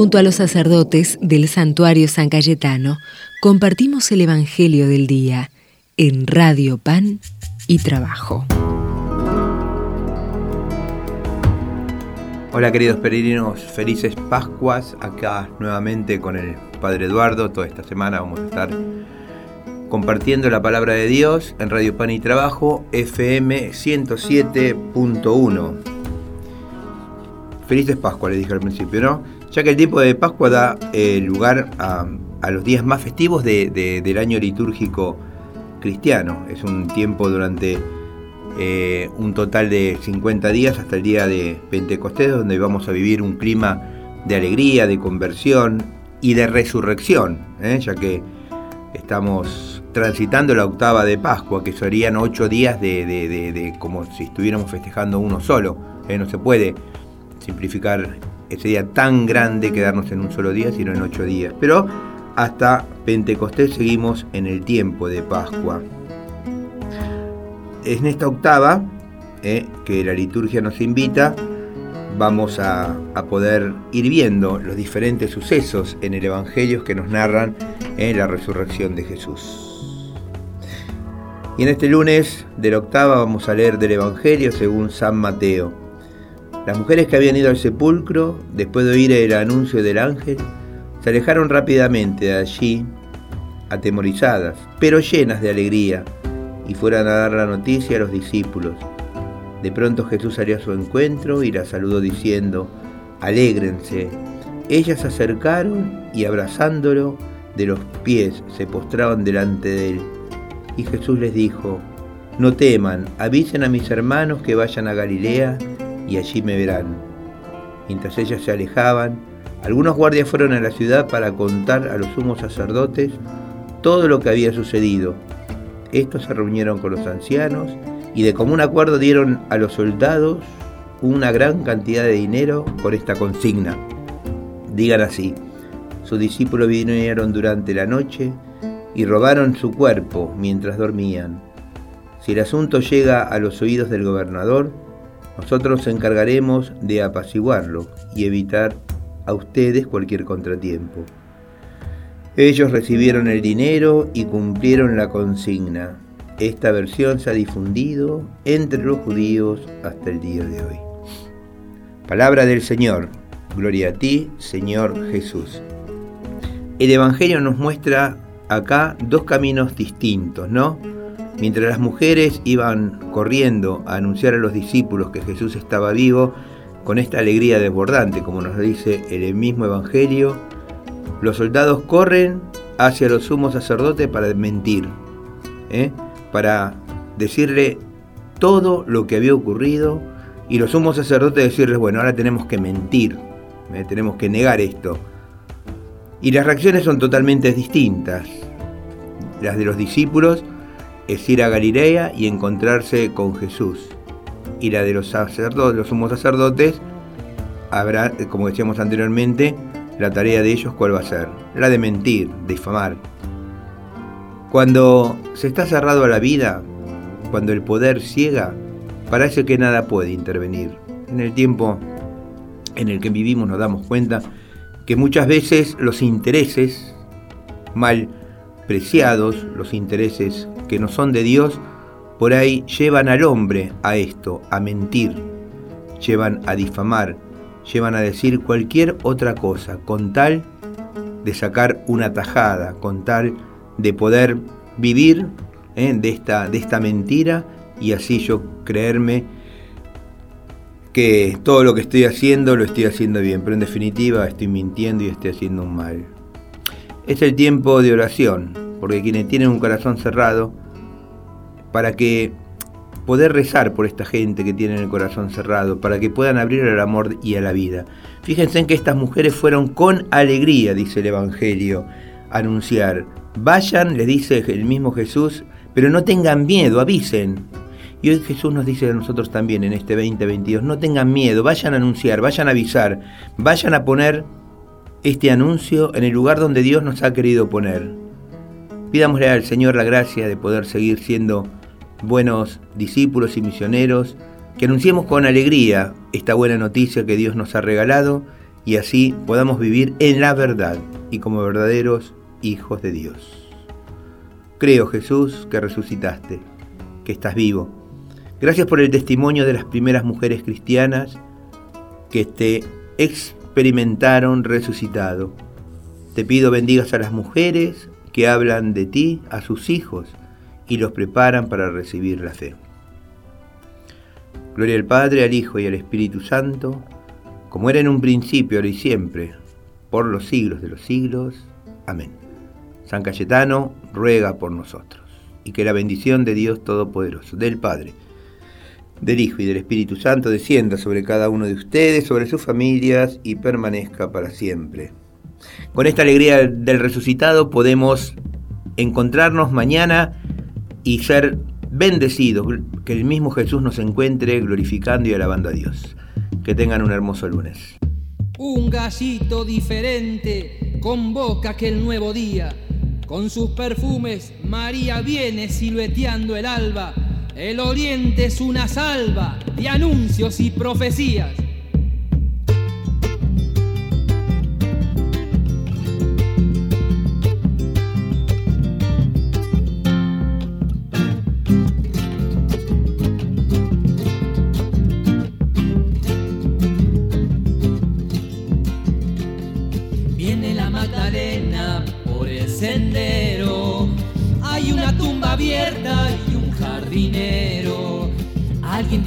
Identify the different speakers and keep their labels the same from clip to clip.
Speaker 1: Junto a los sacerdotes del santuario San Cayetano, compartimos el Evangelio del Día en Radio Pan y Trabajo.
Speaker 2: Hola queridos peregrinos, felices Pascuas, acá nuevamente con el Padre Eduardo, toda esta semana vamos a estar compartiendo la palabra de Dios en Radio Pan y Trabajo, FM 107.1. Felices Pascuas, le dije al principio, ¿no? Ya que el tiempo de Pascua da eh, lugar a, los días más festivos del año litúrgico cristiano. Es un tiempo durante eh, un total de 50 días hasta el día de Pentecostés, donde vamos a vivir un clima de alegría, de conversión y de resurrección, ¿eh? ya que estamos transitando la octava de Pascua, que serían ocho días de, como si estuviéramos festejando uno solo. No se puede simplificar ese día tan grande quedarnos en un solo día, sino en ocho días. Pero hasta Pentecostés seguimos en el tiempo de Pascua en esta octava, eh, que la liturgia nos invita, vamos a, poder ir viendo los diferentes sucesos en el Evangelio que nos narran en la resurrección de Jesús. Y en este lunes de la octava vamos a leer del Evangelio según San Mateo. Las mujeres que habían ido al sepulcro, después de oír el anuncio del ángel, se alejaron rápidamente de allí, atemorizadas, pero llenas de alegría y fueran a dar la noticia a los discípulos. De pronto Jesús salió a su encuentro y la saludó diciendo, Alégrense. Ellas se acercaron y abrazándolo de los pies se postraban delante de él. Y Jesús les dijo, No teman, avisen a mis hermanos que vayan a Galilea y allí me verán. Mientras ellas se alejaban, algunos guardias fueron a la ciudad para contar a los sumos sacerdotes todo lo que había sucedido. Estos se reunieron con los ancianos y de común acuerdo dieron a los soldados una gran cantidad de dinero por esta consigna. Digan así, sus discípulos vinieron durante la noche y robaron su cuerpo mientras dormían. Si el asunto llega a los oídos del gobernador, nosotros nos encargaremos de apaciguarlo y evitar a ustedes cualquier contratiempo. Ellos recibieron el dinero y cumplieron la consigna. Esta versión se ha difundido entre los judíos hasta el día de hoy. Palabra del Señor. Gloria a ti, Señor Jesús. El Evangelio nos muestra acá dos caminos distintos, ¿no? Mientras las mujeres iban corriendo a anunciar a los discípulos que Jesús estaba vivo, con esta alegría desbordante, como nos dice el mismo Evangelio, los soldados corren hacia los sumos sacerdotes para mentir, ¿eh? para decirle todo lo que había ocurrido y los sumos sacerdotes decirles, bueno, ahora tenemos que mentir, ¿eh? tenemos que negar esto. Y las reacciones son totalmente distintas. Las de los discípulos es ir a Galilea y encontrarse con Jesús. Y la de los sacerdotes, los sumos sacerdotes, habrá, como decíamos anteriormente, la tarea de ellos cuál va a ser? La de mentir, difamar. Cuando se está cerrado a la vida, cuando el poder ciega, parece que nada puede intervenir. En el tiempo en el que vivimos nos damos cuenta que muchas veces los intereses mal preciados, los intereses que no son de Dios, por ahí llevan al hombre a esto, a mentir, llevan a difamar, llevan a decir cualquier otra cosa, con tal de sacar una tajada, con tal de poder vivir ¿eh? de, esta, de esta mentira y así yo creerme que todo lo que estoy haciendo lo estoy haciendo bien, pero en definitiva estoy mintiendo y estoy haciendo un mal. Es el tiempo de oración, porque quienes tienen un corazón cerrado, para que poder rezar por esta gente que tiene el corazón cerrado, para que puedan abrir al amor y a la vida. Fíjense en que estas mujeres fueron con alegría, dice el Evangelio, a anunciar. Vayan, les dice el mismo Jesús, pero no tengan miedo, avisen. Y hoy Jesús nos dice a nosotros también en este 2022, no tengan miedo, vayan a anunciar, vayan a avisar, vayan a poner este anuncio en el lugar donde Dios nos ha querido poner. Pidámosle al Señor la gracia de poder seguir siendo buenos discípulos y misioneros, que anunciemos con alegría esta buena noticia que Dios nos ha regalado y así podamos vivir en la verdad y como verdaderos hijos de Dios. Creo, Jesús, que resucitaste, que estás vivo. Gracias por el testimonio de las primeras mujeres cristianas que te experimentaron resucitado. Te pido bendigas a las mujeres que hablan de ti a sus hijos y los preparan para recibir la fe. Gloria al Padre, al Hijo y al Espíritu Santo, como era en un principio, ahora y siempre, por los siglos de los siglos. Amén. San Cayetano ruega por nosotros, y que la bendición de Dios Todopoderoso, del Padre, del Hijo y del Espíritu Santo descienda sobre cada uno de ustedes, sobre sus familias y permanezca para siempre. Con esta alegría del resucitado podemos encontrarnos mañana y ser bendecidos, que el mismo Jesús nos encuentre glorificando y alabando a Dios. Que tengan un hermoso lunes.
Speaker 3: Un gallito diferente convoca aquel nuevo día. Con sus perfumes María viene silueteando el alba. El oriente es una salva de anuncios y profecías.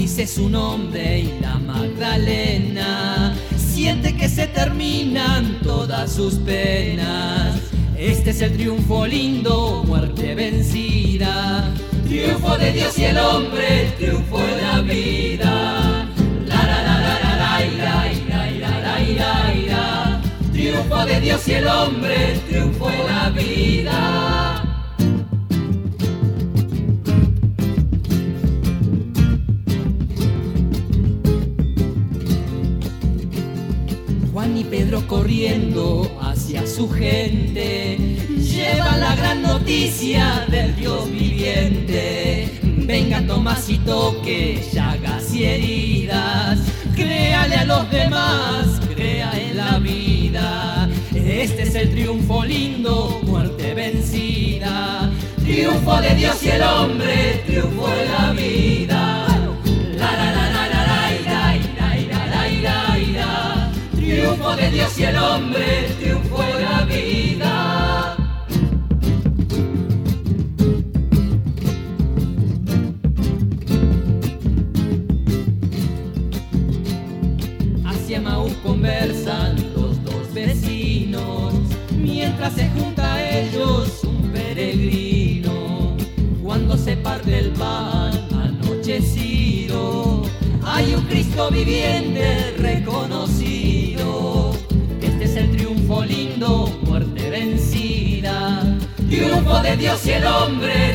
Speaker 3: Su nombre y la Magdalena siente que se terminan todas sus penas. Este es el triunfo lindo, muerte vencida. Triunfo de Dios y el hombre, triunfo de la vida. La la la la la la la la la la Triunfo de Dios y el hombre, triunfo de la vida. Pedro corriendo hacia su gente, lleva la gran noticia del Dios viviente. Venga Tomás y toque llagas y heridas, créale a los demás, crea en la vida. Este es el triunfo lindo, muerte vencida. Triunfo de Dios y el hombre, el hombre, triunfo de la vida. Hacia Maús conversan los dos vecinos, mientras se junta a ellos un peregrino. Cuando se parte el pan anochecido, hay un Cristo viviente Dios y el hombre,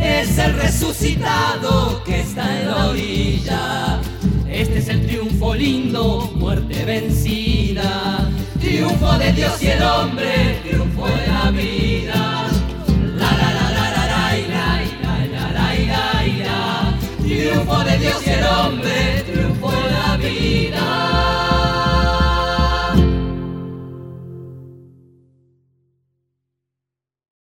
Speaker 3: Es el resucitado que está en la orilla. Este es el triunfo lindo, muerte vencida. Triunfo de Dios y el hombre, triunfo de la vida. La la la la la la la la la la la Triunfo de Dios y el hombre, triunfo de la vida.